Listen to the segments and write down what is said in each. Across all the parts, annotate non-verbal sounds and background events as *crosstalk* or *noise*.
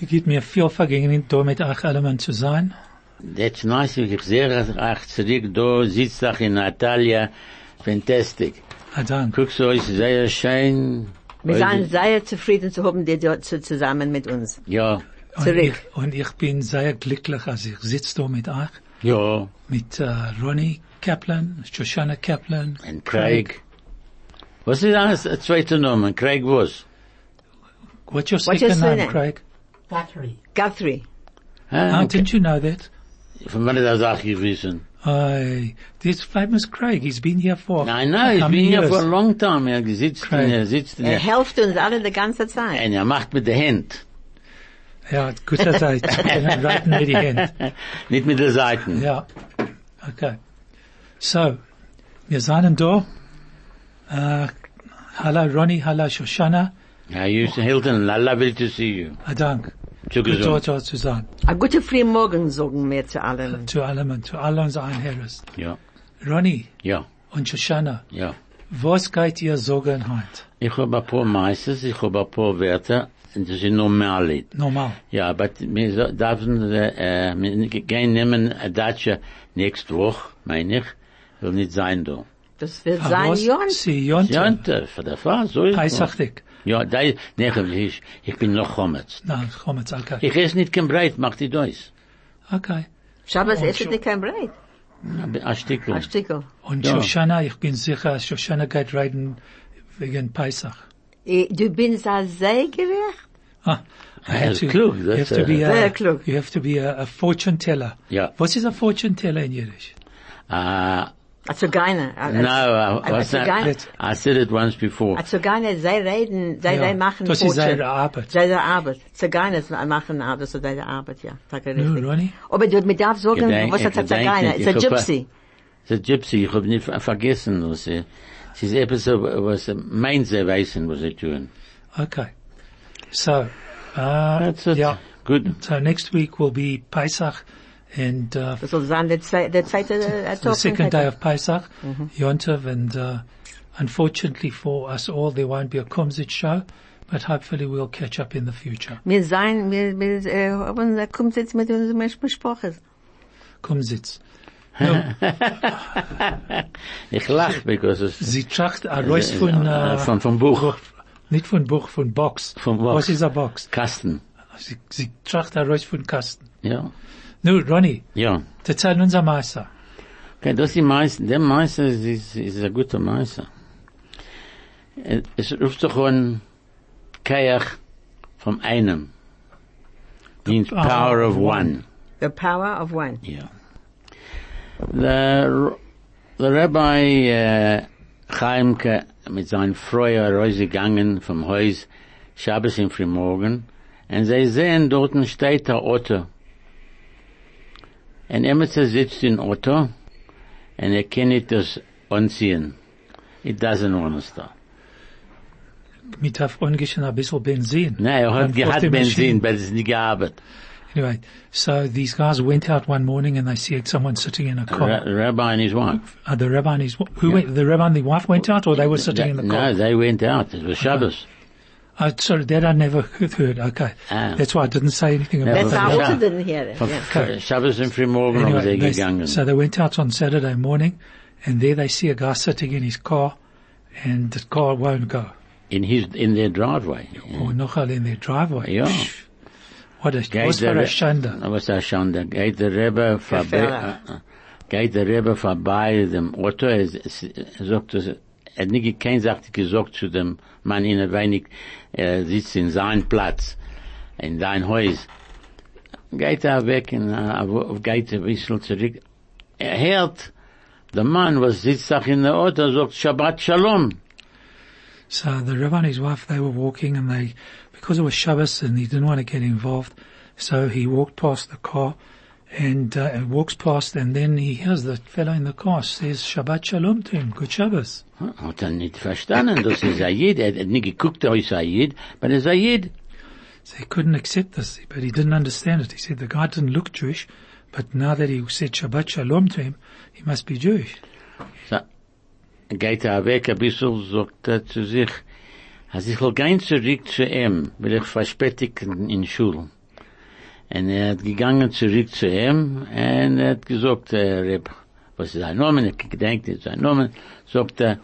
Es gibt mir viel Vergnügen, da mit euch allen zu sein. That's nice. Ich sehe euch zurück. Da sitzt auch in Natalia. Fantastic. Ah, danke. Guckst du, ist sehr schön. Wir sind sehr zufrieden zu haben, die dort zu- zusammen mit uns. Ja, Und Zurück. ich, und ich bin sehr glücklich, als ich sitze da mit euch, ja. mit äh, Ronnie Kaplan, Shoshana Kaplan, Und Craig. Was ist das zweite Name? Craig was? What's your What's your second name? Craig? Guthrie. Ah, Oh, didn't you know that? Von wann ist das auch gewesen? I, this famous Craig, he's been here for Nein, nein, how ich many bin hier years? for a long time. Er sitzt, Craig. er sitzt in Er der, hilft uns alle die ganze Zeit. und er macht mit der Hand. Ja, guter Zeit. Reiten mit die Hände. Nicht mit der Seiten. Ja. Okay. So, wir sind da. Äh, hallo Ronnie, hallo Shoshana. Ja, Houston Hilton, lovely to see you. Ah, dank. Zu Gut gesund. dort zu sein. A gute Frühmorgen sagen wir zu allen. Zu allem, zu all unseren Einherren. Ja, Ronnie ja, und Shoshana, ja. was geht ihr sagen heute? Ich habe ein paar Meisters, ich habe ein paar Wörter, und das sind normal. Normal. Ja, aber wir dürfen, äh, äh, wir gehen nehmen eine Datsche nächste Woche, meine ich, will nicht sein da. Das wird Ah, sein was? Jont. Sie Jonte. Jante, für der Fall, so ist es. Ja, da, nee, ich, ich bin noch Chometz. Na, komm jetzt, okay. Ich esse nicht kein Breit, mach die Deus. Okay. Shabbos Oh, esset nicht kein Breit. Ein Stückchen. Ein Stückel. Und Ja. Shoshana, ich bin sicher, Shoshana geht reiten wegen Pesach. Eh, Du bist ein sehr. Ah, I have to, klug, you have to be a, klug. you have to be a, a fortune teller. Ja. What is a fortune teller in Yiddish? Uh, A Zugana. no, A what's. I said it once before. A Zugana, sie reden, sie Ja, sie machen das ist Fortune. ihre Arbeit. Seine Arbeit. Ziganes machen Arbeit, so deine Arbeit, ja. Sag er Nu, richtig. Ronnie? Aber du, mir darf sagen, Gedenk- was hat ein gedenken, Zigeuner? It's a ich hab- Gypsy. The Gypsy, ich hab nicht ver- vergessen, was sie, sie ist etwas, so, was sie meint, sie wissen, was sie tun. Okay. So, uh, That's it. yeah. Good. So next week will be Pesach and, uh, Das soll sein, der zwe- der zweite äh, the second day of Pesach, Mm-hmm. Yontov, and, uh, unfortunately for us all, there won't be a Kumzit show, but hopefully we'll catch up in the future. Wir sein, wir, wir, äh, haben, da kommt jetzt mit unserem Besprache. Kumzits. *laughs* Ich lach, because it's, Sie tracht a Reus von, äh, uh, von, vom Buch, nicht von Buch, von Box. Von Box. Was ist a Box? Kasten. Sie, sie tracht a Reus von Kasten. Ja, Nu, Ronnie, ja. erzähl unser Meister. Okay, das ist die Meister, der Meister ist, ist, ist ein guter Meister. Es ruft sich an Kayach vom einem. Means power power of of one. one. The power of one. Ja. Der, der Rabbi äh, Chaimke mit seinen Freuer rausgegangen vom Haus Shabbos im Frühmorgen und sie sehen, dort steht der Otto. Und Emerson sitzt in Otto und er kann nicht das anziehen. It doesn't want to stop. Mit auf ungefähr ein bisschen Benzin. Nein, er hat gehabt Benzin, weil es nicht gearbeitet. Anyway, so these guys went out one morning and they see someone sitting in a car. Rabbi and his wife. Uh, the rabbi and his, who went, the rabbi and the wife went out or they were sitting in the car? No, they went out. It was Shabbos. Oh, sorry, that I never *laughs* heard. Okay. Ah. That's why I didn't say anything about That's Ja, how ja. also didn't hear it. Von Yeah. F- Shabbos im Frühmorgen haben Anyway, they, gegangen. so they went out on Saturday morning and there they see a guy sitting in his car and the car won't go. in his, in their driveway. Or nochal in their driveway. Ja. Psh, What a, Geht was for der a Re- Schande. Was a Schande. Geht der Rebbe vorbei, Gefährlich. äh, äh, geht der Rebbe vorbei dem Otto, er, s- er sagt, das- hat nicht, kein sagt gesagt zu dem Mann in wenig, er sitzt in seinem Platz, in sein Haus. Geht er weg und äh, geht ein bisschen zurück. Er hört, der Mann, was sitzt auch in der Auto, sagt Shabbat Shalom. So the rabbi and his wife, they were walking and they, because it was Shabbos and he didn't want to get involved, So he walked past the car and uh, walks past and then he hears the fellow in the car says Shabbat Shalom to him, Good Shabbos. Hat er nicht verstanden, das ist ein Jid. Er hat nicht geguckt, er ist Jid, aber er Jid. So he couldn't accept this, but he didn't understand it. He said the guy didn't look Jewish, but now that he said Shabbat Shalom to him, he must be Jewish. So, geht er weg ein bisschen, sagt er zu sich, als ich will gehen zurück zu ihm, will ich verspätigen in Schule. Und er hat gegangen zurück zu ihm, und er hat gesagt, äh, Reb, was ist sein Name, ich gedenkt jetzt sein Name, sagt er,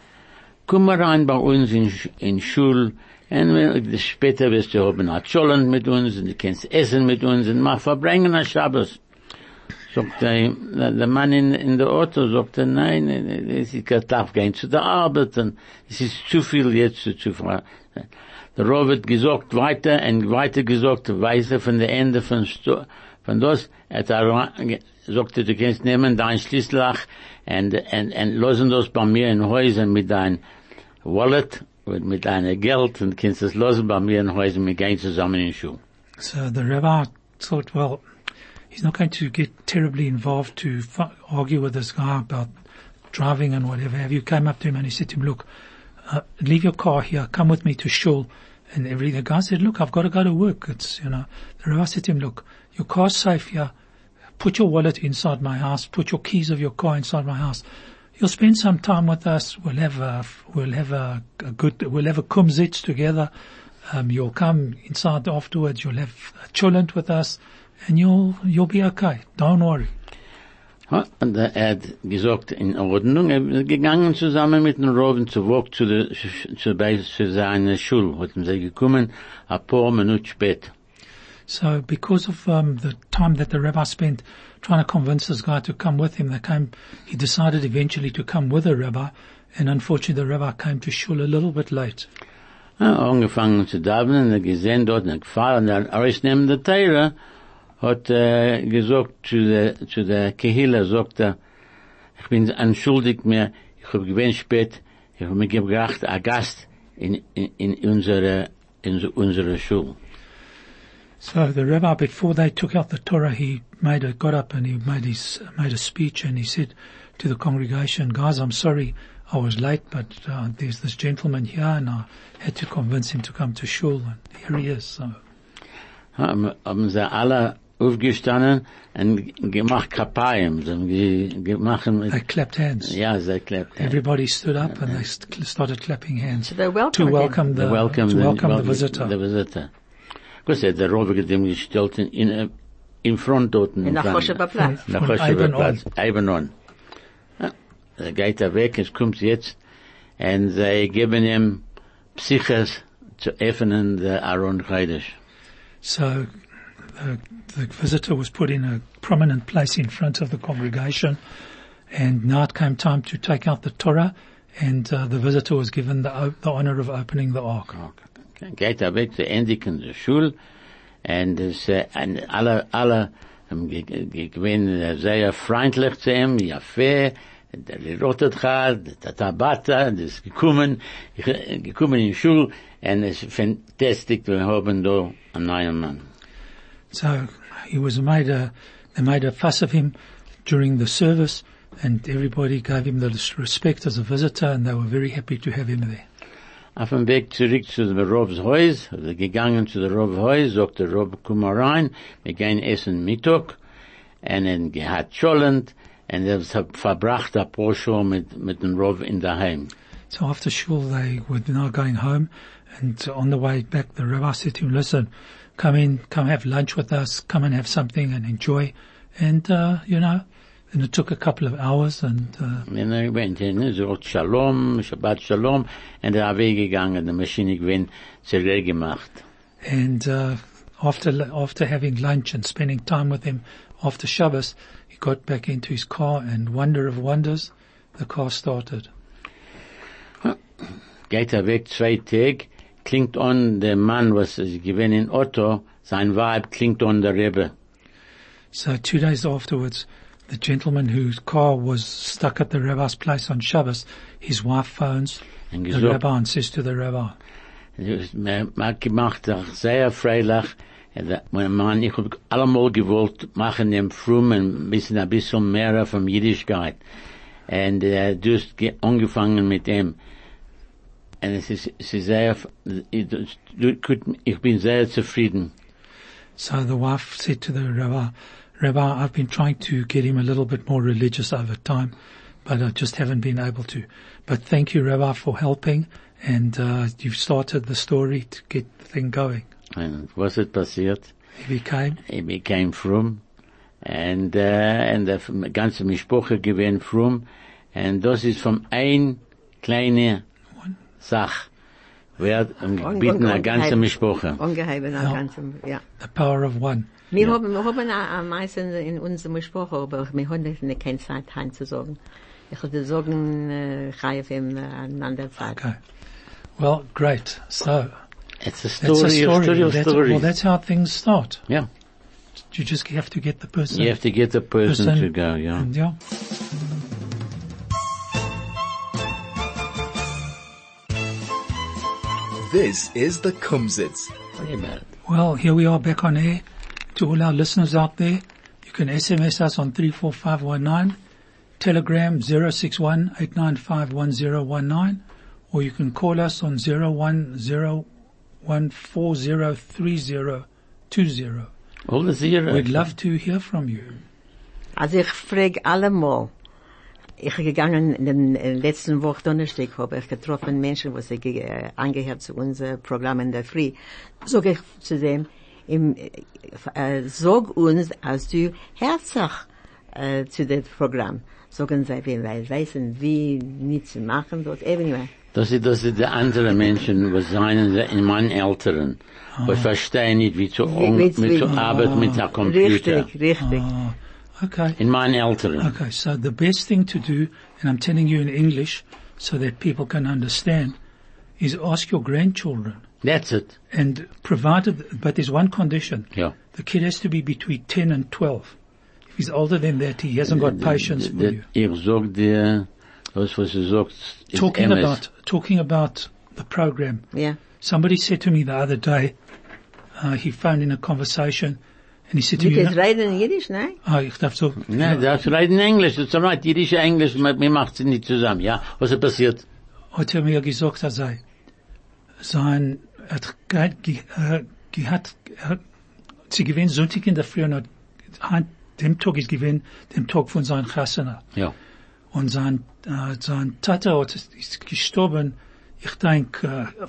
komm mal rein bei uns in, in Schule, und später wirst du haben ein Schollen mit uns, und du kannst essen mit uns, und mach verbringen ein Shabbos. Sagt er, der Mann in, in der Auto sagt er, nein, es ist kein darf gehen zu der Arbeit und es ist zu viel jetzt zu, zu hat gesagt weiter und weiter gesagt, weise von der Ende von, Sto- von das, er hat ge- er, du kannst nehmen dein Schlüsselach und, und, und losen das bei mir in Häusern mit dein Wallet mit deinem Geld und kannst es losen bei mir in Häusern, wir gehen zusammen in Schule. So the rabbi thought, well, he's not going to get terribly involved to argue with this guy about driving and whatever have you. Came up to him and he said to him, look, uh, leave your car here, come with me to shul. And every, the guy said, look, I've got to go to work. It's, you know, the rabbi said to him, look, your car's safe here. Put your wallet inside my house. Put your keys of your car inside my house. You'll spend some time with us. We'll have a, we'll have a, a good, we'll have a kumzitz together. Um, you'll come inside afterwards. You'll have a chulent with us and you'll, you'll be okay. Don't worry. Er hat gesagt, in Ordnung, er ist gegangen zusammen mit dem Roven zu Wok zu der, zu, zu seiner Schule, hat sie gekommen, paar Minuten später. So because of um, the time that the rabbi spent trying to convince this guy to come with him, they came, he decided eventually to come with the rabbi and unfortunately the rabbi came to shul a little bit late. Ja, angefangen zu davenen, er gesehen dort, er gefahren, er ausnehmen der Teire, hat er gesagt zu der, zu der Kehila, sagt er, ich bin mir, ich habe spät, ich habe mir gebracht, ein Gast in, in, in unsere, in unsere Schule. So the rabbi, before they took out the Torah, he made a, got up and he made his, made a speech and he said to the congregation, guys, I'm sorry I was late, but uh, there's this gentleman here and I had to convince him to come to shul and here he is. So haben, haben sie alle aufgestanden und gemacht Kapayim, sie haben ge- gemacht, they clapped hands. ja, sie klappt. Everybody stood up and they started clapping hands So they welcomed to welcome the, The welcome, to welcome the visitor. The visitor. Kus hat der Rover dem gestellt in, in, in front dort. In der Chosheber Platz. Nach Von Chosheber Eibenon. Platz. Eibenon. Ja, er geht er weg, es kommt jetzt, und sie geben ihm Psyches zu öffnen der Aaron Chaydish. So the, the visitor was put in a prominent place in front of the congregation and now it came time to take out the Torah and uh, the visitor was given the, the honor of opening the ark. geht er weg zu endigen der Schule und und alle alle haben ge- ge- ge- gewinn äh, sehr freundlich zu ihm ja fair der rotet hat der tabata das ist gekommen gekommen in Schule und es ist fantastisch wir haben da einen neuen Mann So he was made a, they made a fuss of him during the service and everybody gave him the respect as a visitor and they were very happy to have him there. Auf dem Weg zurück zu dem Robs Haus, gegangen zu der Robs Haus, sagt der Rob, komm mal rein, wir gehen essen Mittag, und er gehat schollend, und er hat verbracht ein paar Stunden mit, mit dem Rob in der Heim. So after shul, they were now going home, and on the way back, the rabbi said to him, "Listen, come in, come have lunch with us, come and have something and enjoy." And uh, you know, and it took a couple of hours, and uh, Wenn er gewinnt, er sagt Shalom, Shabbat Shalom, und er ist weggegangen, die Maschine gewinnt, zerleer gemacht. and uh, after after having lunch and spending time with him after Shabbos, he got back into his car, and wonder of wonders, the car started. Geht er weg zwei Tage, klingt on der Mann, was ist gewinnt in Otto, sein Weib klingt on der Rebbe. So two days afterwards, the gentleman whose car was stuck at the rabbi's place on Shabbos, his wife phones the rabbi and says to the rabbi, Man hat gemacht, sehr freilich, Mann, ich hab allemal gewollt machen dem Frum ein bisschen, ein bisschen mehr von Jüdischkeit. Und, äh, du hast ge- angefangen mit dem. Und es ist, es ist sehr, ich, bin sehr zufrieden. So the wife said to the rabbi, Rabbi, I've been trying to get him a little bit more religious over time, but I just haven't been able to. But thank you, Rabbi, for helping, and uh, you've started the story to get the thing going. And was it passiert? He became, He became frum. And, äh, und der ganze Mischproche gewesen frum. Und das ist vom ein kleine Sach. Wird bieten eine ganze Mischproche. Ungeheben, Ja. ja. ganzem, ja. the power of one. Wir haben, wir haben am äh, meisten in unserem Sprache, aber wir haben nicht keine Zeit, hein zu sagen. Ich würde sagen, äh, Chaif in äh, an anderer Zeit. Okay. Well, great. So It's a that's story, a of story. story of That's- stories. well, that's how things start. yeah. You just have to get the person. You have to get the person, person- to go, yeah. and yeah. This is the Kumzits. What about it? Well, here we are back on air. To all our listeners out there, you can SMS us on 34519, Telegram 061-895-1019, or you can call us on 0101403020. All the zero. We'd love to hear from you. Also ich frage allemal, ich bin gegangen in den äh, letzten Woche Donnerstag, habe ich getroffen Menschen, was sie ge- äh, angehört zu unserem Programm in der Früh. Sag ich zu dem, im, äh, äh, sag uns, als du herzlich äh, zu dem Programm. Sagen sie, wir wissen, wie nicht zu machen dort. Anyway. Das ist, das ist die andere Menschen, was seien sie in meinen Älteren. Was verstehen nicht, wie zu, Wie- wie- mit zu wie- arbeiten mit der Computer. Richtig, richtig. Ah, okay. In meinen Älteren. Okay, so the best thing to do, and I'm telling you in English so that people can understand, is ask your grandchildren. That's it. And provided, but there's one condition. Ja. The kid has to be between 10 and 12. If he's older than that, he hasn't got patience for you. Ich sag dir, das was du sagst, Talking about, talking about the program. Ja. Somebody said to me the other day, uh, he phoned in a conversation and he said to me, reden in Jiddisch, nein? ah, ich darf so, Nein, das reden Englisch, das ist right, jüdische Englisch, mir macht sie nicht zusammen, ja? Was ist passiert? hat er mir gesagt, er sei, sein, er hat, ge, ge, gehat, er, sie gewinnt Sonntag in der Früh und hat, dem Tag ist gewinnt, dem Tag von seinem Chasana. Ja. Und sein, äh, sein Tata hat, ist gestorben, ich denke, äh,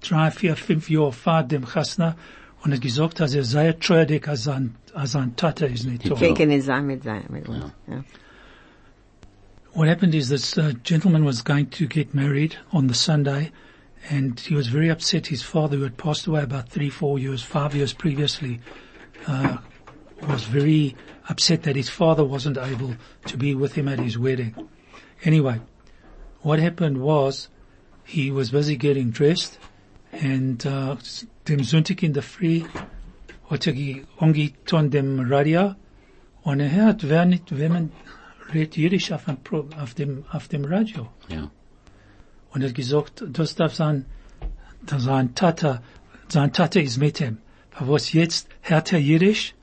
drei, vier, fünf Jahre vor dem Chasna und hat gesagt, dass er sehr treurig als sein, als sein Tata ist nicht da. Ich kann nicht sein mit sein, mit uns. What happened is this uh, gentleman was going to get married on the Sunday, and he was very upset. His father, who had passed away about three, four years, five years previously, uh, was very upset that his father wasn't able to be with him at his wedding. Anyway, what happened was he was busy getting dressed, and uh, dem Sonntag in der Früh hat er angetan dem Radio, und er hört, wer nicht, wenn man redet Jiddisch auf dem, auf dem, auf dem Radio. Ja. Und er hat gesagt, das darf sein, da sein Tata, sein Tata ist mit ihm. Aber was jetzt hört er Jiddisch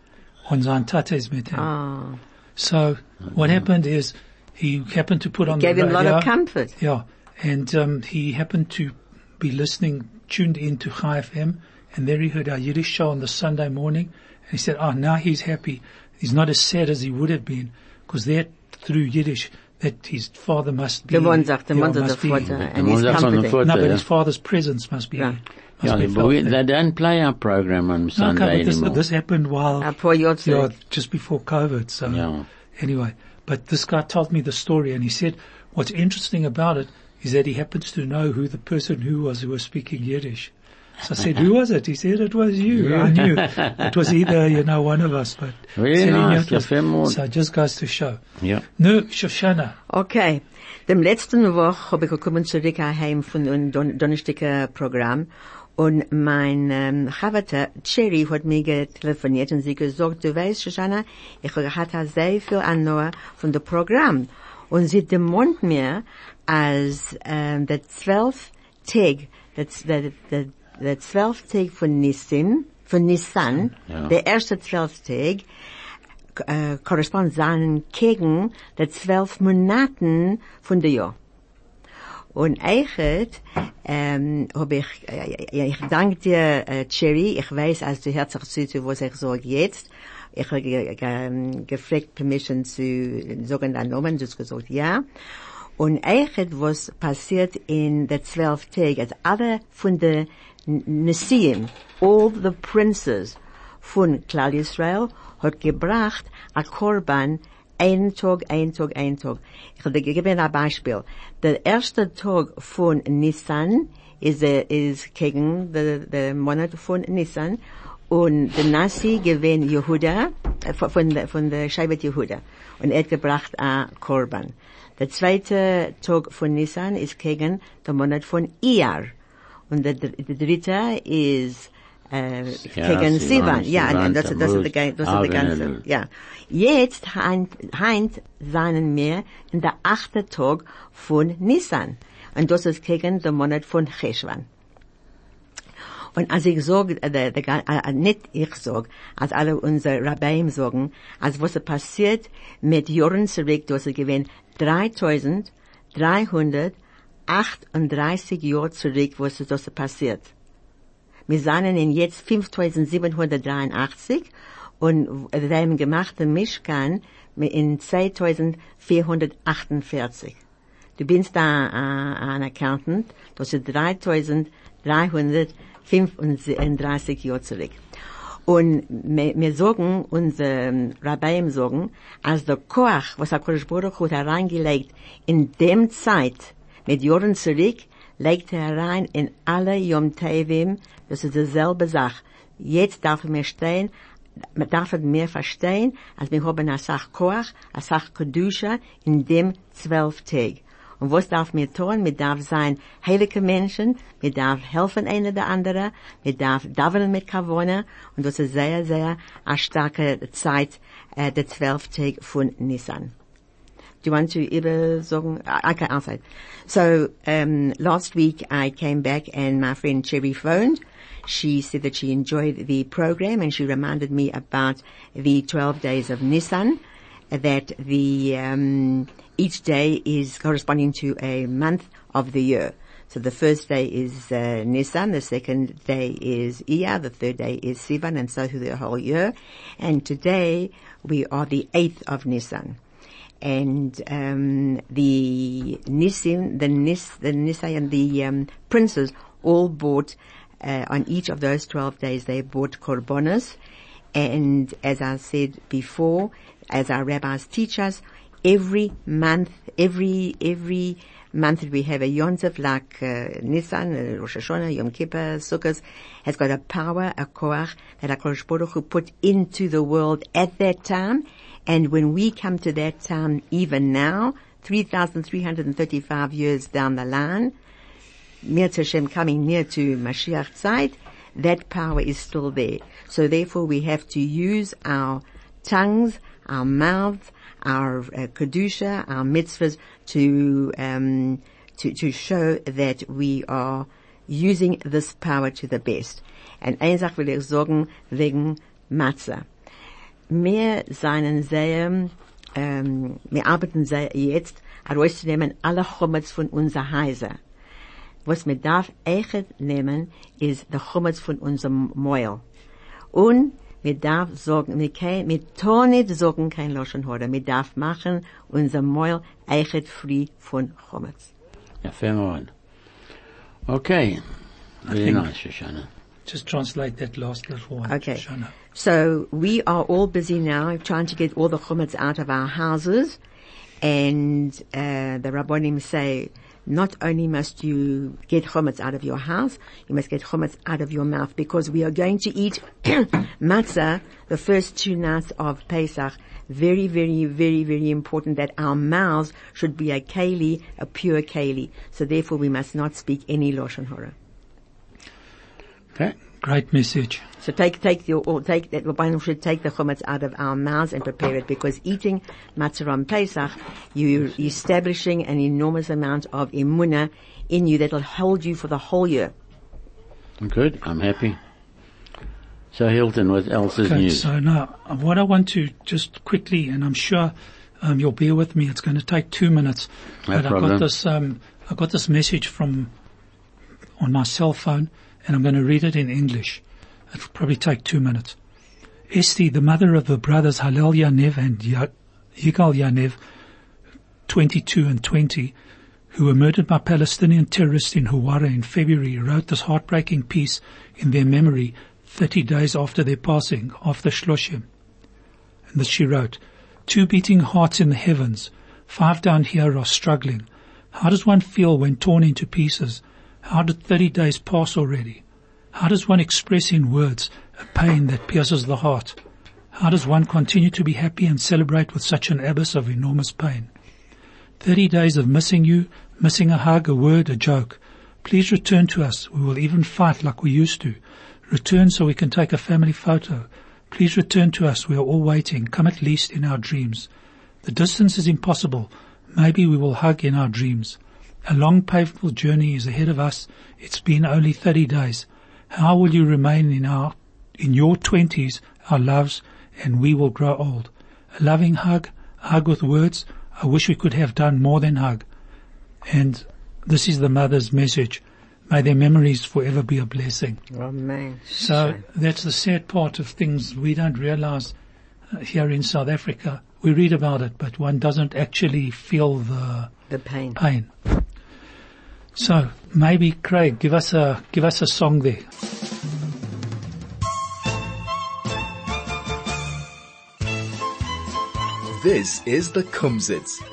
und sein Tata ist mit ihm. Ah. So what happened is he happened to put on Gave the him a lot radio. of comfort. Yeah, and um, he happened to be listening, tuned in to Chai FM, and there he heard our Yiddish show on the Sunday morning, and he said, "Oh, now he's happy. He's not as sad as he would have been, because there through Yiddish that his father must be. Der Mann sagt, der yeah, Mann sagt, must der Vater, and Mann he's sagt von dem comforting. No, but his father's presence must be. Yeah. Must Ja, be but we, there. they don't play our program on No, Sunday okay, this, anymore. this happened while Ein paar Jahre yeah, zurück. just before COVID. So Yeah. anyway, but this guy told me the story, and he said what's interesting about it is that he happens to know who the person who was who was speaking Yiddish. So I said, who was it? He said, it was you. I knew it was either, you know, one of us, but knew nice, was- so it just goes to show. Ja. No, Shoshana. Okay. Dem letzten Woche habe ich gekommen zurück heim von einem Don Programm und mein ähm, Chavata Cherry hat mir getelefoniert und sie gesagt, du weißt, Shoshana, ich hatte sehr viel Annahme von dem Programm und sie demont mir als ähm, der zwölf Tag, der, der, der, der zwölf Tag von Nissim, von Nissan, Ja. der erste zwölf Tag, äh, korrespond seinen gegen die zwölf Monaten von der Jahr. Und eigentlich, ähm, hab ich, äh, ich danke dir, äh, Cherry. Ich weiß, als du herzlich zu, was ich sage jetzt. Ich habe ge, gefragt Permission zu sagen deinen Namen, du hast gesagt ja. Und eigentlich, was passiert in der zwölf Tage, als alle von der Nisim, all the princes von Klal Israel, hat gebracht a Korban ein Tag, ein Tag, ein Tag. Ich will dir geben ein Beispiel. Der erste Tag von Nissan ist, äh, ist gegen den, den Monat von Nissan und der Nasi gewinnt Jehuda, äh, von, der, von der Scheibe Jehuda. Und er hat gebracht a Korban. Der zweite Tag von Nissan ist gegen den Monat von Iyar. Und der, der dritte ist äh, Ja, gegen Sivan. Ja, Sivan, das, das, das ist der, das ist der ganze, ja. Jetzt heint, seinen wir in der achte Tag von Nissan. Und das ist gegen den Monat von Cheshvan. Und als ich sag, äh, der, der, ga- äh, nicht ich sag, als alle unsere Rabbeim sagen, als was passiert mit Jahren zurück, das ist gewesen 3338 Jahre zurück, was ist das passiert. Wir sind in jetzt 5783 und wir haben gemacht den Mischkan in 2448. Du bist da äh, ein Accountant, das ist 3335 Jahre zurück. Und wir, sagen, unsere Rabbeim sagen, als der Koach, was der Kodesh Baruch hat hereingelegt, in dem Zeit, mit Jahren zurück, legt er herein in alle Yom Tevim, das ist dieselbe Sache. Jetzt darf mir stehen, man darf mehr verstehen, als wir haben eine Sache Koach, eine Sache Kedusha in dem zwölf Tag. Und was darf mir tun? Wir darf sein heilige Menschen, wir darf helfen einer der andere, wir darf davenen mit Kavona, und das ist sehr, sehr eine starke Zeit, äh, der zwölf Tag von Nissan. Do you want to either song? Okay, I'll say. So, um, last week I came back and my friend Cherry phoned. She said that she enjoyed the program and she reminded me about the 12 days of Nissan, that the, um, each day is corresponding to a month of the year. So the first day is uh, the second day is Iyar, the third day is Sivan, and so through the whole year. And today we are the eighth of Nisan and um, the Nisim, the Nis, the Nisai and the um, princes all bought uh, on each of those twelve days. They bought korbanos, and as I said before, as our rabbis teach us, every month, every every month that we have a Yontif like uh, Nisan, uh, Rosh Hashanah, Yom Kippur, Sukkot, has got a power, a koach that HaKadosh Baruch Hu put into the world at that time. And when we come to that time, even now, 3,335 years down the line, near Hashem coming near to Mashiach Zeit, that power is still there. So therefore we have to use our tongues, our mouths, our uh, kedusha, our mitzvahs to, um, to, to show that we are using this power to the best. Und eine Sache will sagen wegen Matzah. mehr seinen Sehen, ähm, wir arbeiten jetzt herauszunehmen alle Chomets von unser Heise. Was wir darf echt nehmen, ist der Chomets von unserem Meul. Und wir darf sagen, wir können, wir tun nicht sagen kein Loschen Hora. Wir darf machen unser Meul echt frei von Chomets. Ja, fair mal. Okay. Very nice, Shoshana. Just translate that last little one, okay. Shoshana. So we are all busy now trying to get all the chumets out of our houses. And uh, the Rabbonim say, not only must you get chumets out of your house, you must get chumets out of your mouth because we are going to eat *coughs* matzah the first two nights of Pesach. Very, very, very, very important that our mouths should be a keli, a pure keli. So therefore we must not speak any Lashon Hora. Okay. Great message. So take, take your, or take that, one should take the chumetz out of our mouths and prepare it because eating matzah on Pesach, you're establishing an enormous amount of imuna in you that'll hold you for the whole year. Good. I'm happy. So Hilton, what else is Okay, news? so now what I want to just quickly, and I'm sure um, you'll bear with me. It's going to take two minutes, No but I got this. Um, I got this message from on my cell phone, and I'm going to read it in English. It'll probably take two minutes. Esti, the mother of the brothers Hallel Yaniv and Yagel Yaniv, 22 and 20, who were murdered by Palestinian terrorists in Hawara in February, wrote this heartbreaking piece in their memory 30 days after their passing, after Shloshim. And this she wrote, Two beating hearts in the heavens, five down here are struggling. How does one feel when torn into pieces? How did 30 days pass already? How does one express in words a pain that pierces the heart? How does one continue to be happy and celebrate with such an abyss of enormous pain? 30 days of missing you, missing a hug, a word, a joke. Please return to us. We will even fight like we used to. Return so we can take a family photo. Please return to us. We are all waiting. Come at least in our dreams. The distance is impossible. Maybe we will hug in our dreams. A long painful journey is ahead of us. It's been only 30 days. How will you remain in our, in your twenties, our loves, and we will grow old? A loving hug, a hug with words. I wish we could have done more than hug. And this is the mother's message. May their memories forever be a blessing. Man. So that's the sad part of things we don't realize uh, here in South Africa. We read about it, but one doesn't actually feel the the pain. pain. So maybe Craig, give us a give us a song there. This is the Kumzits.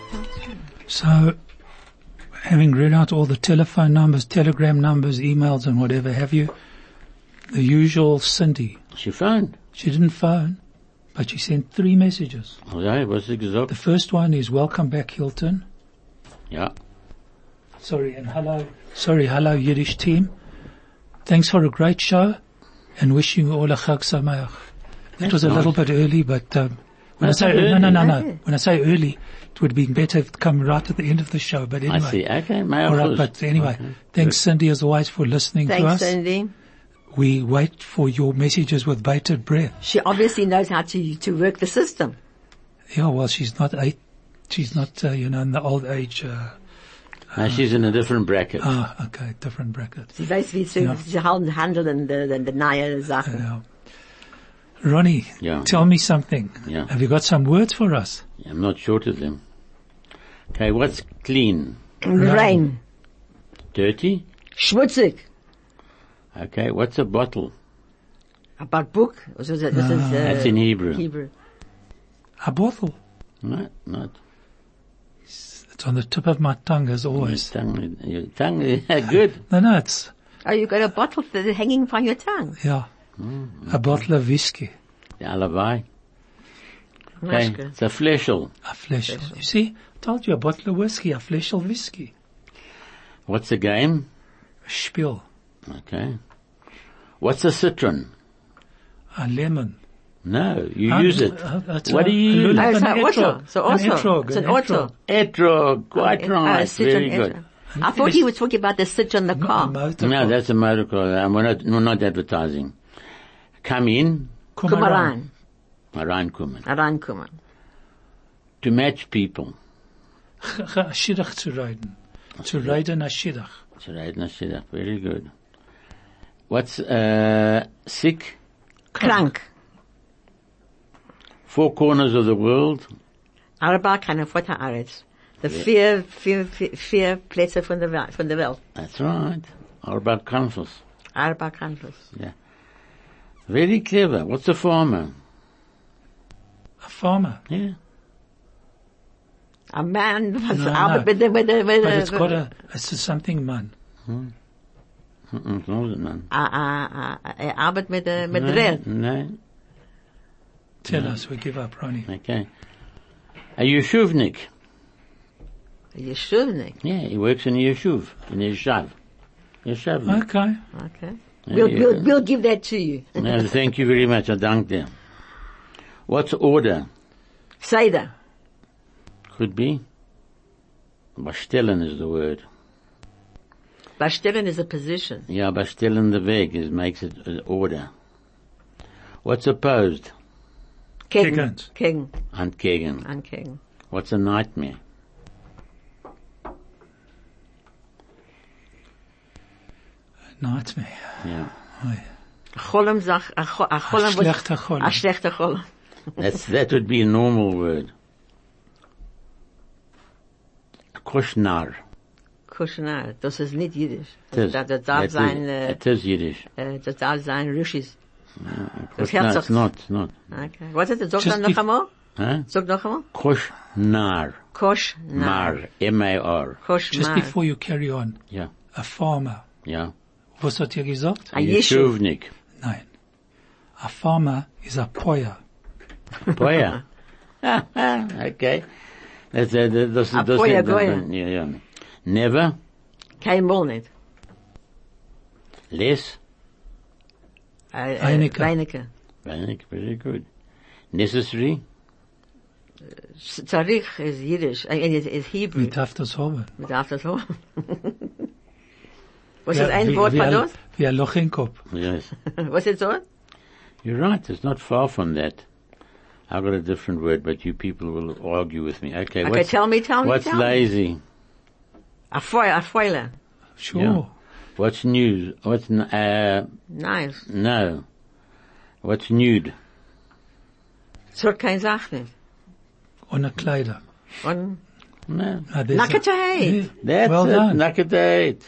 So, having read out all the telephone numbers, telegram numbers, emails, and whatever have you, the usual Cindy. She phoned. She didn't phone, but she sent three messages. Oh, ja, was sie The first one is welcome back Hilton. Ja. Sorry, and hello. Sorry, hello Yiddish team. Thanks for a great show and wishing you all a Chag Sameach. It was a nice. little bit early, but um, when That's I say not no, no, no, early. no. When I say early, it would be better if it come right at the end of the show. But I anyway, see. Okay, my all right. But anyway, thanks Cindy as always for listening to Thanks, us. Cindy. We wait for your messages with bated breath. She obviously knows how to to work the system. Yeah, well, she's not eight. She's not, uh, you know, in the old age. Uh, No, she's in a different bracket. ah, okay, different bracket. Sie weiß, wie zu, Ja. zu handeln, the, the, the neue Sachen. Yeah. Ronnie, Yeah. tell me something. Yeah. Have you got some words for us? I'm not short of them. Okay, what's clean? Rain. Dirty? Schmutzig. Okay, what's a bottle? About book. This is, this is, uh, That's in Hebrew. Hebrew. A bottle. No, not. It's on the tip of my tongue as always. Your tongue, your tongue, *laughs* good. No, no, it's, Oh, you got a bottle that is hanging from your tongue. yeah. Mm. A bottle of whiskey. The alibi. Okay, Maschke. it's a fleshel. A fleshel. You see, I told you a bottle of whiskey, a fleshel of whiskey. What's the game? A spiel. Okay. What's a citron? A lemon. No, you Ah, use it. uh, what do you use? lula- Oh, it's An an auto. etrog. So An auto. etrog, It's an an auto. etrog. Etrog, quite Uh, right, sit very good. it. I thought he was talking about the sit on the car. No, that's a motor car. We're not, we're not advertising. Come in, Kumaran. reinkommen. Reinkommen. To match people. *laughs* A shidduch zu reden. Zu reden a shidduch. Shreidna Shidduch, Very good. What's, uh, sick? Krank. Four corners of the world. Arba keine Futter Aretz. The vier, vier, vier, vier Plätze von der, Wel- von der Welt. That's right. All about conference. Arba Yeah. Very clever. What's a farmer? A farmer. Yeah. A man was No, no. mit der, mit der, mit But der, it's got a, it's a something man. Mm-mm, no, man. a, a, a, er arbeitet mit der, mit No, der. no. Tell us, we give up, Ronnie. Okay. A yeshuvnik. Yeshuvnik. Yeah, he works in a yeshuv, in a yeshav. Yeshavnik. Okay. Okay. Yeah, We'll, yeah. we'll, uh, we'll give that to you. No, thank you very much. I thank them. What's order? Seder. Could be. Bestellen is the word. Bestellen is a position. Yeah, bestellen the weg is makes it an order. What's opposed? Gegen. And Gegen. And Entgegen. What's a nightmare? Nightmare. Yeah. Oi. Cholem zag, a cho- a cholem was- schlechter cholem. A schlechter cholem. *laughs* That's, that would be a normal word. Kushnar. Kushner. Das ist nicht Jiddisch. It is. Das, das darf That is- sein, äh, It is Yiddish. äh, das darf sein Rishis. Das Herz it's not, not. Okay. Was ist das? Sag Just dann noch bef- einmal. Huh? Sag noch einmal. Kushnar. Koshner. Mar. M-A-R. Just before you carry on, Yeah. a farmer. Yeah. Was hat ihr gesagt? A Yishuv. Yeshuvnik. Nein. A farmer is a poyer. Poya. *laughs* *laughs* okay. That's, uh, that- das, A das, Poya das- Goya. yeah, yeah. Never. Kein Mal nicht. Less. Äh, äh, Einige. Einige. Very very good. Necessary. Zarich ist Jiddisch. Äh, uh, ist, ist Hebrew. Wie darf das haben? Man darf das so. Was Wie- ist ein wie- Wort wie für ein- das? Wie ein Loch im Kopf. Yes. *laughs* Was ist so? You're right. It's not far from that. I've got a different word, but you people will argue with me. Okay. Okay, what's, tell me, tell me, what's tell me. lazy? A Feuer, a Feuer. Sure. Yeah. What's news? What's, n- uh, Nice. no. What's nude? So kein Sach nicht. Ohne Kleider. Und No. Ah, there's a- Yeah. That's well it. done. Nakadate.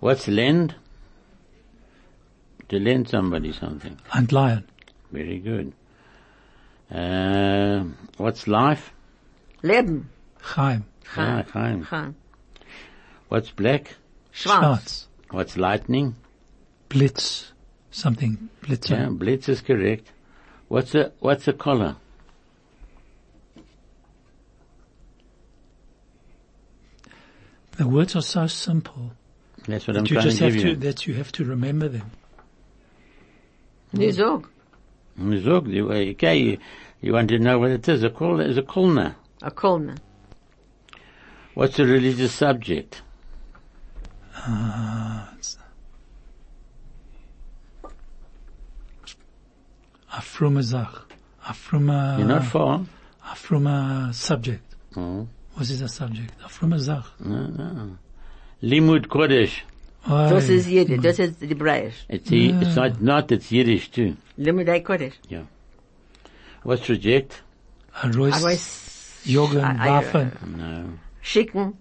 What's lend? To lend somebody something. And lion. Very good. Uh, what's life? Leben. Chaim. Ah, Chaim. Chaim. What's black? Schwarz. Schwarz. What's lightning? Blitz. Something. Blitzer. Yeah, blitz is correct. What's a what's a collar? The words are so simple That's what I'm you trying to just give have to, you. that you have to remember them. Nu sag. Zog, you- uh, Okay, you, you want to know what it is? A collar is a kulna. A Kolme. What's a religious subject? A frume zach. A frume, You're not far. a frume subject. Hmm. Oh, Was is a subject? A frume zach. no, no. Limud Kodesh. Das Oi. ist Jiddisch. Das ist Hebräisch. It's, he, it's not, not, it's Yiddish too. Limudei Kodesh. Yeah. What's reject? A rois. Aber es... Jürgen, I- I- Waffen. No. Schicken.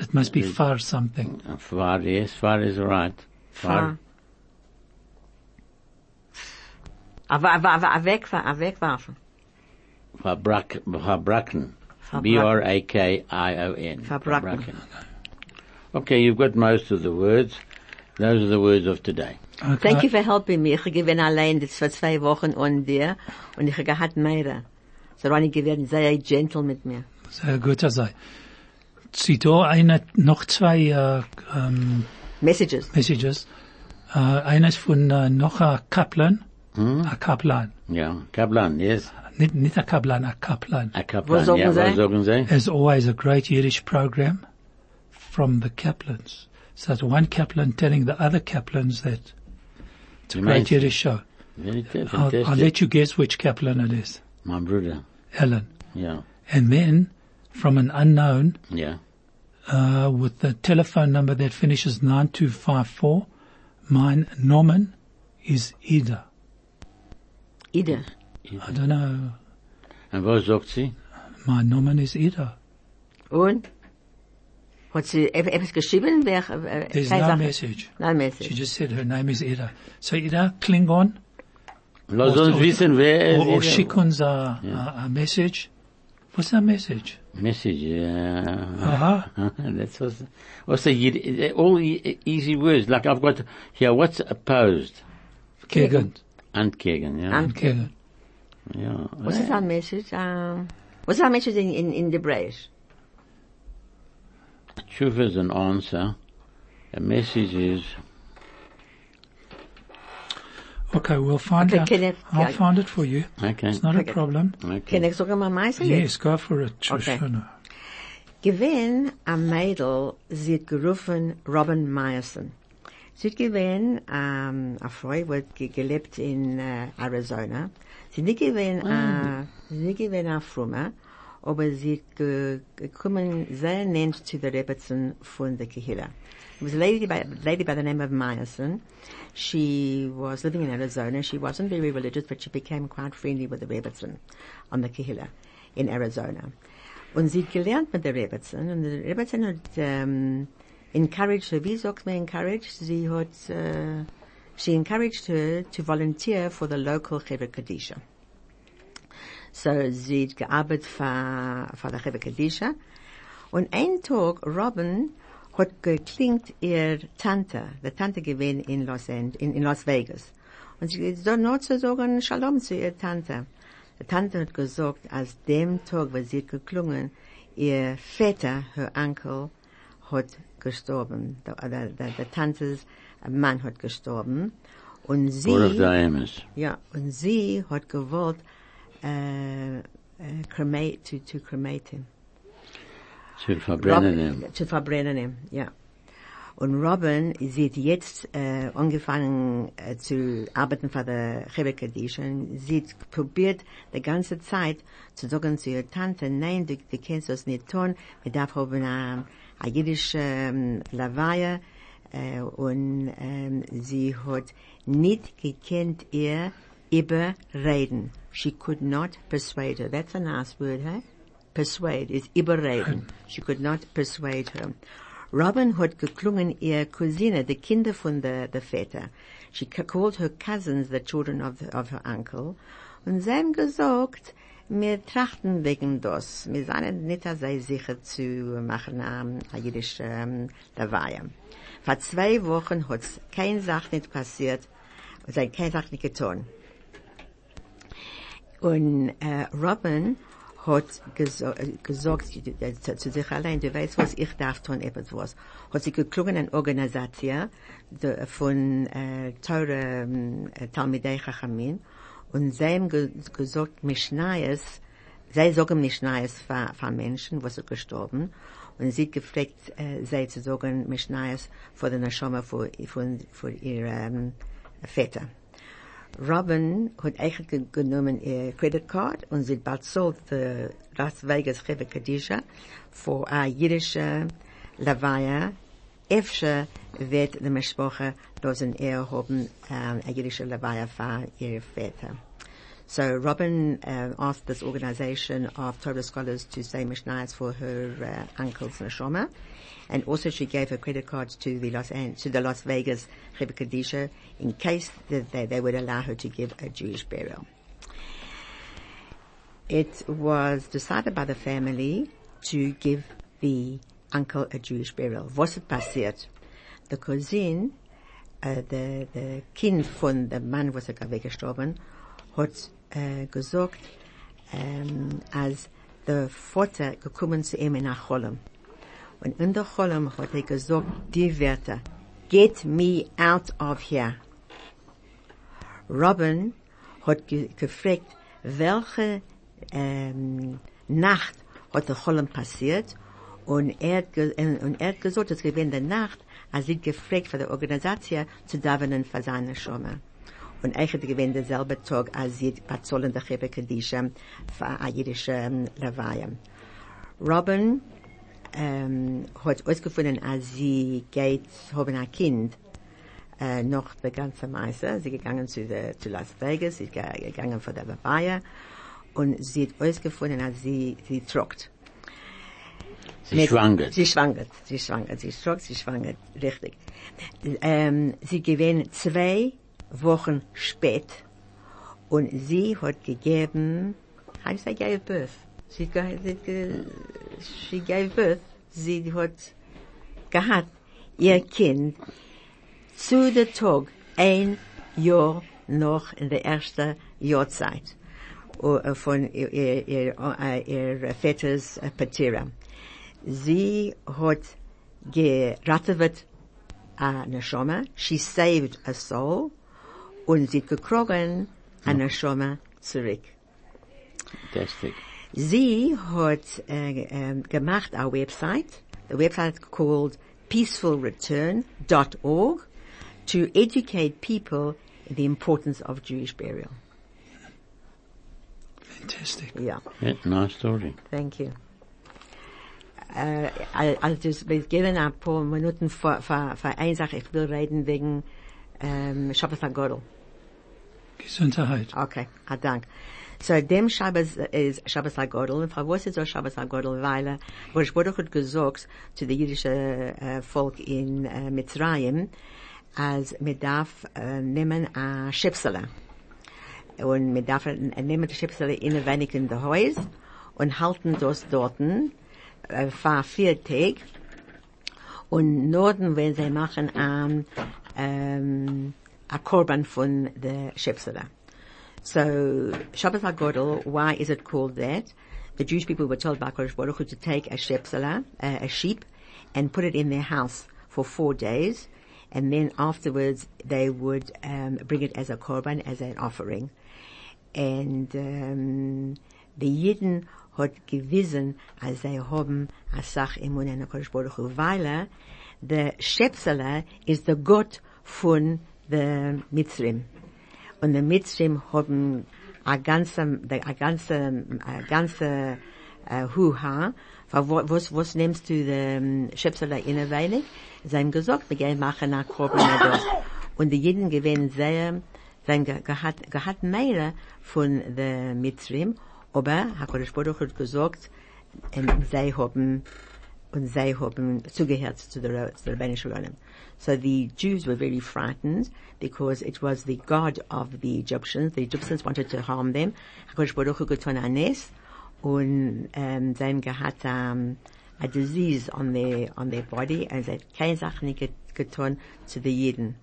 It must be far something. Far, yes, far is right. Far. Wegwerfen. Verbrak, B-R-A-K-I-O-N. Verbraken. Okay, you've got most of the words. Those are the words of today. Okay. Thank you for helping me. Ich gewinn allein das für zwei Wochen und dir und ich gehabt mehr. So Ronny gewinn sehr gentle mit mir. Sehr gut, er sei. Sie da eine, noch zwei äh, ähm, Messages. Messages. Äh, eines von äh, noch ein Kaplan. Hm? Ein Kaplan. Yeah. Kaplan, yes. Nicht, nicht ein Kaplan, ein Kaplan. A Kaplan, sagen yeah. Sie? Was sagen Sie? As always, a great Yiddish program from the Kaplans. So it's one Kaplan telling the other Kaplans that it's a great Yiddish show. Very t- I'll. I'll let you guess which Kaplan it is. My brother. Ellen. Yeah. And then from an unknown, Yeah. Uh, with the telephone number that finishes 9254, mine, Norman, is Ida. Ide. I don't know. And was sagt sie? My Norman is Ida. Und? Hat sie eff- etwas geschrieben? Wer, äh, eh, eh, There's no Sache. message. No message. She just said her name is Ida. So Ida, Klingon. Lass Or- uns wissen, wer Or, or schick uns uh, a, a, uh, a message. What's that message? Message, yeah. Uh-huh. *laughs* That's what's, what's the, Yid- all easy words. Like I've got here, what's opposed? Gegen. Antkegen, yeah. Ant- Gegen. yeah. Was ist ein Message? Um, was ist Message in, in, in Hebräisch? Truth is an answer. A message is, Okay, we'll find Okay, out. can it- I'll find it for you. okay. It's not a problem. okay. Kann ich sogar mal meisen jetzt? Yes, go for it, Okay. Shoshana. Gewinn am Mädel, sie hat gerufen Robin Meyerson. Sie hat gewesen, ähm, um, eine Frau, die gelebt in äh, Arizona. Sie hat nicht gewesen, äh, uh, sie hat nicht gewesen eine Frumme, aber sie gekommen sehr nahe zu der Rebbetzin von der Kehila. It was a lady by, lady by the name of Meyerson. She was living in Arizona. She wasn't very religious, but she became quite friendly with the Rebbetzin on the Kehila in Arizona. Und sie gelernt mit der Rebbetzin, und der Rebbetzin hat, ähm, encouraged her, wie sagt man encouraged? Sie hat, äh, eh, she encouraged her to volunteer for the local Chevra Kadisha. So, sie hat gearbeitet für, für die Chevra Kadisha. Und ein Tag, Robin hat geklingt ihr Tante, die Tante gewesen in Los, Angeles, in, in Las Vegas. Und sie ist nur zu sagen Shalom zu ihr Tante. Die Tante hat gesagt, als dem Tag, wo sie hat geklungen, ihr Vater, her Onkel, hat gestorben. Der, der, der, der Tantes Mann hat gestorben. Und sie, ja, und sie hat gewollt, äh, äh, cremate, to, to cremate him. Sie verbrennen Rob- ihn. Zu verbrennen ihm, ja. Und Robin, sie hat jetzt äh, angefangen äh, zu arbeiten für die Chevre Kaddish und sie hat probiert die ganze Zeit zu sagen zu ihrer Tante, nein, du, du kannst das nicht tun, wir darf haben eine, eine jüdische ähm, Lavaie äh, und ähm, sie hat nicht gekannt ihr überreden. She could not persuade her. That's a nice word, hey? Persuade is überreden. She could not persuade her. Robin hat geklungen ihr Cousine, die Kinder von der, der Väter. She ca- called her cousins the children of, the, of her uncle. Und sie haben gesagt, wir trachten wegen das. Wir sind nicht sehr sicher zu machen, ähm, eine jüdische ähm. Vor zwei Wochen hat keine Sache nicht passiert, es hat keine Sache nicht getan. Und äh, Robin hat geso äh, gesagt äh, zu, sich allein, du weißt was, ich darf tun etwas. Hat sie geklungen an Organisation de, von äh, teure ähm, äh, Talmidei Chachamim und sie haben ge gesagt, Mishnayes, sie sagen für, für Menschen, was sind gestorben und sie gefragt, äh, sie zu sagen Mishnayes für den Neshama für, für, für ihre ähm, Väter. Robin hat eigentlich ge- genommen ihr Credit Card und sie bezahlt für Las Vegas Chevra Kadisha für eine jüdische Lawaya. Efter wird die Mischproche losen er haben ähm, eine jüdische Lawaya für ihre Väter. So Robin uh, asked this organization of Torah scholars to say Mishnayos for her uh, uncle's neshama, and also she gave her credit cards to the Los An- to the Las Vegas Rebbe Kadisha in case that they, they would allow her to give a Jewish burial. It was decided by the family to give the uncle a Jewish burial. Was ist passiert? The cousin, äh, der, der Kind von dem Mann, was er weggestorben, hat äh, gesagt, ähm, als der Vater gekommen zu ihm in der Cholem. Und in der Cholem hat er gesagt, die Wörter, get me out of here. Robin hat ge gefragt, welche ähm, Nacht hat der Cholem passiert und er ge und er hat gesagt, es gewinnt der Nacht, als sie gefragt für die Organisation zu davenen für seine Schomme. Und eigentlich gewinnt derselbe Tag, als sie bezahlen der Chebe Kadisha für eine jüdische ähm, Laweihe. Robin ähm, hat ausgefunden, als sie geht, haben ein Kind, äh, noch der ganze Meister. Sie gegangen zu, der, zu Las Vegas, sie ist ge- gegangen vor der Bavaria und sie hat ausgefunden, als sie, sie trockt. Sie Mit- schwanger. Sie schwangert, sie schwangert, sie trockt, sie schwangert, richtig. Ähm, sie gewinnt zwei Wochen spät und sie hat gegeben, you say gave birth? Sie, she gave birth, sie hat gehabt, ihr Kind zu der Tag ein Jahr noch in der ersten Jahrzeit von ihr, ihr, ihr, Vaters Patira. Sie hat gerettet a Neshama, she saved a soul, und sie hat gekrogen a Neshama zurück. Fantastic. Sie hat ähm, gemacht a website, the website called peacefulreturn.org. to educate people in the importance of Jewish burial. Fantastic. Yeah. Yeah, nice story. Thank you. Al- also es wir geben ein paar Minuten für, für, für eine Sache. Ich will reden wegen ähm, Shabbos HaGodel. Gesundheit. Okay, ah, dank. So, dem Shabbos is Shabbos HaGodel. Und für was ist das Shabbos HaGodel? Weil, äh, wo ich wurde hat gesagt zu der jüdischen äh, Volk in äh, Mitzrayim, als man darf äh, nehmen a Schipsele. Und man darf äh, nehmen die Schipsele in wenig in der Haus und halten das dorten äh, für vier Tage. Und Norden, wenn sie machen um, um, a korban von the Shepsela. So, Shabbos HaGodel, why is it called that? The Jewish people were told by Kodesh Baruch Hu to take a Shepsela, a, a sheep, and put it in their house for four days, and then afterwards they would um, bring it as a korban, as an offering. And um, die Jiden hat gewissen, als sie haben a Sach immun an Kodesh Baruch Hu, er, Shepsela is the Gott von the Mitzrim. Und die Mitzrim haben a ganze, a ganze, a ganze uh, Hu-Ha, was, was nimmst du den Schöpsler innerweilig? Sie haben gesagt, wir gehen machen nach Korban dort. Und die Jeden gewinnen sehr, sie haben ge- gehabt, gehabt mehr von der Mitzrim, aber HaKadosh Baruch hat gesagt, und sie haben, und sie haben zugehört zu der, zu der So the Jews were very frightened because it was the God of the Egyptians. The Egyptians wanted to harm them. HaKadosh Baruch Hu getan a nes und um, sie um, a disease on their, on their body und sie hat keine Sache nicht get- getan zu den Jeden.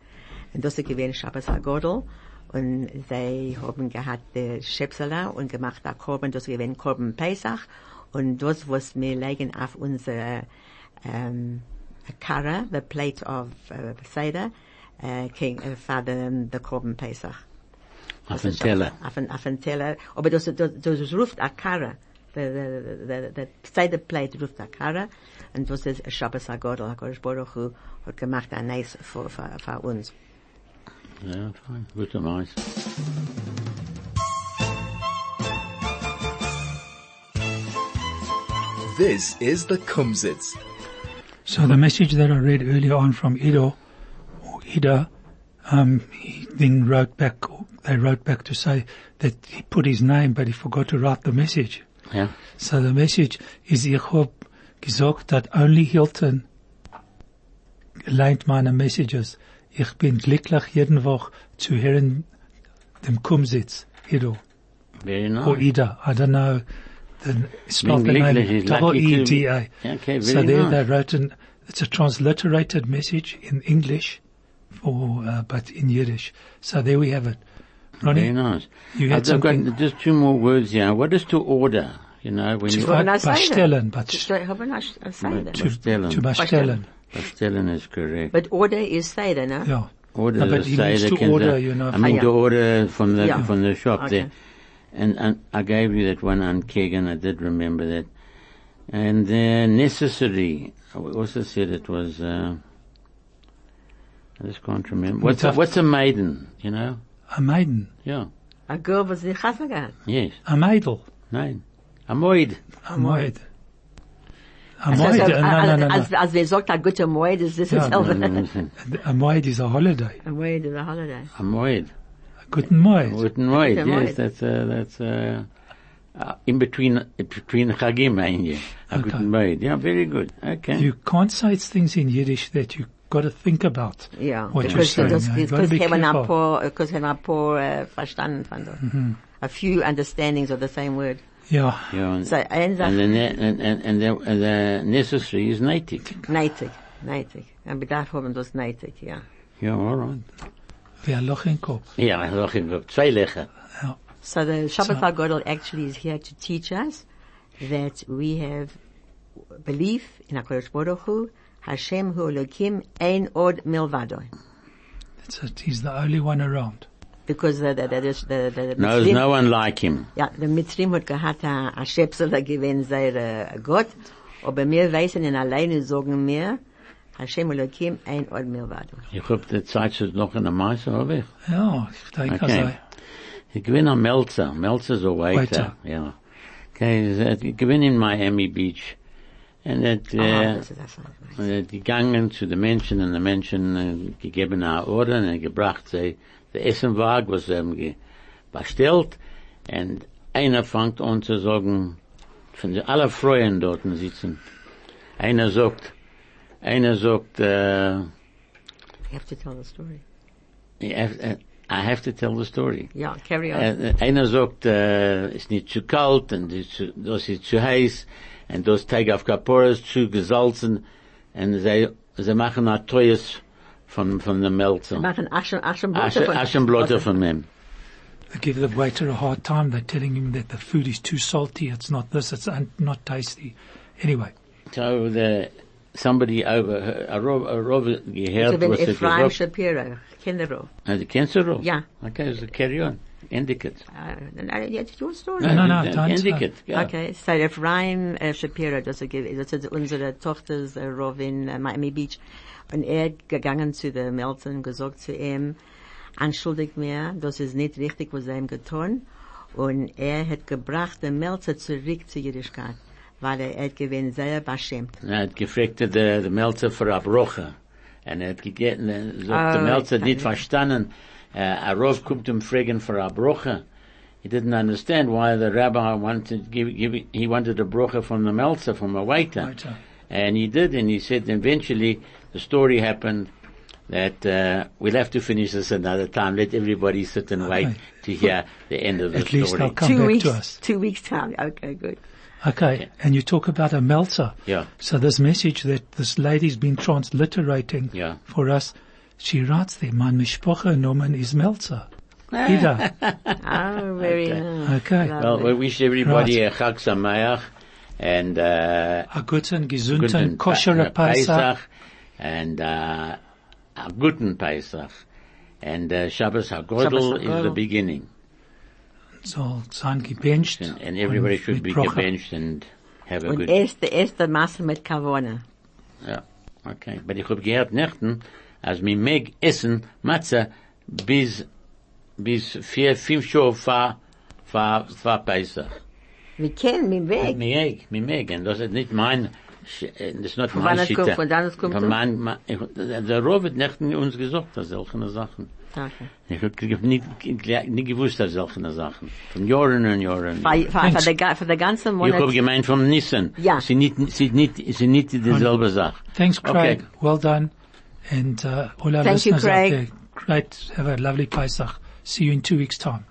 Und das ist gewesen Shabbos HaGodel und sie haben gehabt die Schepsela und gemacht Korban, das ist gewesen Korban Pesach und das, was wir legen auf unsere um, kara, the plate of uh, Seder, uh, king, uh, for the, the Korban Pesach. Auf den Teller. Auf ein, auf ein Teller. Aber das, das, das ruft a the, the, the, the Seder plate ruft a kara. Und das ist Shabbos HaGodel. HaKadosh Baruch Hu hat gemacht ein Eis für, für, für uns. Ja, fein. Gut und This is the Kumzits. So the message that I read earlier on from Ido, or Ida, um, he then wrote back, they wrote back to say that he put his name, but he forgot to write the message. Ja. So the message is, ich hab gesagt, that only Hilton leint meine messages. Ich bin glücklich jeden Woche zu hören dem Kumzits, Ido, Very nice. or Ida. I don't know the spell the name. is Double E-D-A. Okay, So there nice. they wrote an, it's a transliterated message in English, for, uh, but in Yiddish. So there we have it. Ronnie, Very nice. you had I've got something just two more words here. What is to order? You know, when to you Wollen wir das bestellen, but Ich habe noch ein Seder. to, bestellen. to bestellen. Bestellen is correct. But order is Seder, no? Yeah. Order No, but the he needs to order, you know, I mean, Ah, to order from the, Yeah. from the shop Okay. there. And, and I gave you that one on Kegan, I did remember that. And uh, necessary, I also said it was, uh, I just can't remember. What's a, what's a maiden, you know? A maiden. Yeah. A girl was in Chasna. Yes. A maidel. Nein. A moid. A moed. A Also, moed, also, uh, no, no, no, Als, no. als sagt, a guter Moed ist das Ja, No, no, dasselbe. listen. *laughs* A moed is a holiday. A Moed is a holiday. A moid. A guten moed. Guten moid. Guten Yes, that's, uh, that's, uh, uh, in between, between Chagim, mein je. A Okay. guten moid. Yeah, very good. Okay. You can't say things in Yiddish that you got to think about. Ja, What you're saying, das, yeah, you because gotta be careful. paar, because haben ein paar uh, verstanden von das. A few understandings of the same word. Yeah. Yeah, and, So, eine and, the, ne- and, and, and the, and the necessary is native. neitig, neitig. Ein Bedarf haben das neitig, ja. Yeah, all right. Wer Loch in Kopf. Ja, noch in zwei Lecher. Ja. So the Shabbat So- HaGodel actually is here to teach us that we have belief in HaKadosh Baruch Hu, Hashem Hu Elokim, Ein Od Milvado. That's it. He's the only one around. Because the, the, the, the, the, the No, there's no one like him. Ja, der Mitzrim hat gehabt a, a Schäpsel, der gewinnt sei äh, uh, Gott, aber wir wissen in alleine sagen wir, Hashem Elohim ein Od Milvado. Ich hab die Zeit schon noch in der Meise, hab ich. Ja, ich denke Okay. also. Ich gewinn am Melzer. Melzer ist ein Waiter. Waiter. Ja. Okay, ich gewinn in Miami Beach. Und Ah, äh, ist er gegangen zu den Menschen und die Menschen äh, gegeben eine Order und er gebracht sie der Essenwagen, was sie haben bestellt und einer fängt an zu sagen, von den aller Freuen dort sitzen. Einer sagt, einer sagt, äh, You have to tell the story. I have, uh, I have to tell the story. Ja, carry on. Äh, einer sagt, äh, ist nicht zu kalt und ist zu, das ist zu heiß und das Teig auf Kaporas zu gesalzen und sie, sie machen ein teures von, von dem Melzer. Machen Aschen, Aschenbrote Asche, von- Aschenblotter von dem. They give the waiter a hard time. They're telling him that the food is too salty. It's not this. It's un- not tasty. Anyway, So the, somebody over, a Rov, a Rov So gehört, wenn was er Ephraim gesagt Shapiro, Kinderhof. hat. Kennst du Rov? Ja. Okay, so carry on. Indicate. Uh, it's your story. No, no, no, don't Indicate, ja. Okay, so Ephraim äh, Shapiro, das ist, das ist unsere Tochters äh, Rov in äh, Miami Beach. Und er hat gegangen zu der Melton und gesagt zu ihm, anschuldigt mir, das ist nicht richtig, was er ihm getan. Und er hat gebracht den Melzer zurück zur Jüdischkeit, weil er hat gewinnt sehr beschämt. Er hat gefragt, der, der Melzer für Abroche. Und er hat gegeben, er sagt, der Ah, Melzer nicht verstanden, äh, a Rav kommt um fragen für Abroche. He didn't understand why the rabbi wanted, give, give, he wanted a brocha from the Melzer, from a waiter. Waiter. And he did, and he said eventually the story happened that, uh, we'll have to finish this another time. Let everybody sit and wait Okay. to hear the end of the At least story. I'll come two back weeks, to us. two weeks time. Okay, good. Okay, and you talk about a melter. Yeah. So this message that this lady's been transliterating Yeah. for us, she writes there, mein Mishpoche Nomen is Melzer. Ida. Oh, *laughs* very nice. Okay. Well, we wish everybody a Chag Sameach and, uh, A guten, gesunden, guten kosher Pesach. Pesach and uh, a guten Pesach. And uh, Shabbos HaGodel Shabbos is the beginning. Soll sein gebencht. And, and everybody und should be Bracha. gebenched and have a Und good... erste, erste Masse mit Kavone. Ja, okay. But ich hab gehört nächten, als mi meg essen Matze bis, bis vier, fünf Schuhe vor, vor, vor Pesach. Wir kennen mich weg. Mi meg, mi meg. Und das ist nicht mein, äh, das ist nicht Von mein wann es kommt, Schitte. von wann es kommt Von es? mein, mein, ich, der Rov hat nächten uns gesagt, das solche Sachen. Okay. Ich hab nicht, nicht gewusst, das solche Sachen. Von Jahren und Jahren. Für, für, für, Thanks. der, ga- für der ganze Ich Monat. hab gemeint vom Nissen. Ja. Sie nicht, sie nicht, sie nicht dieselbe Sache. Thanks, Craig. Okay. Well done. And uh, all our Thank you, listeners out Craig. there, great. Have a lovely Pesach. See you in two weeks' time.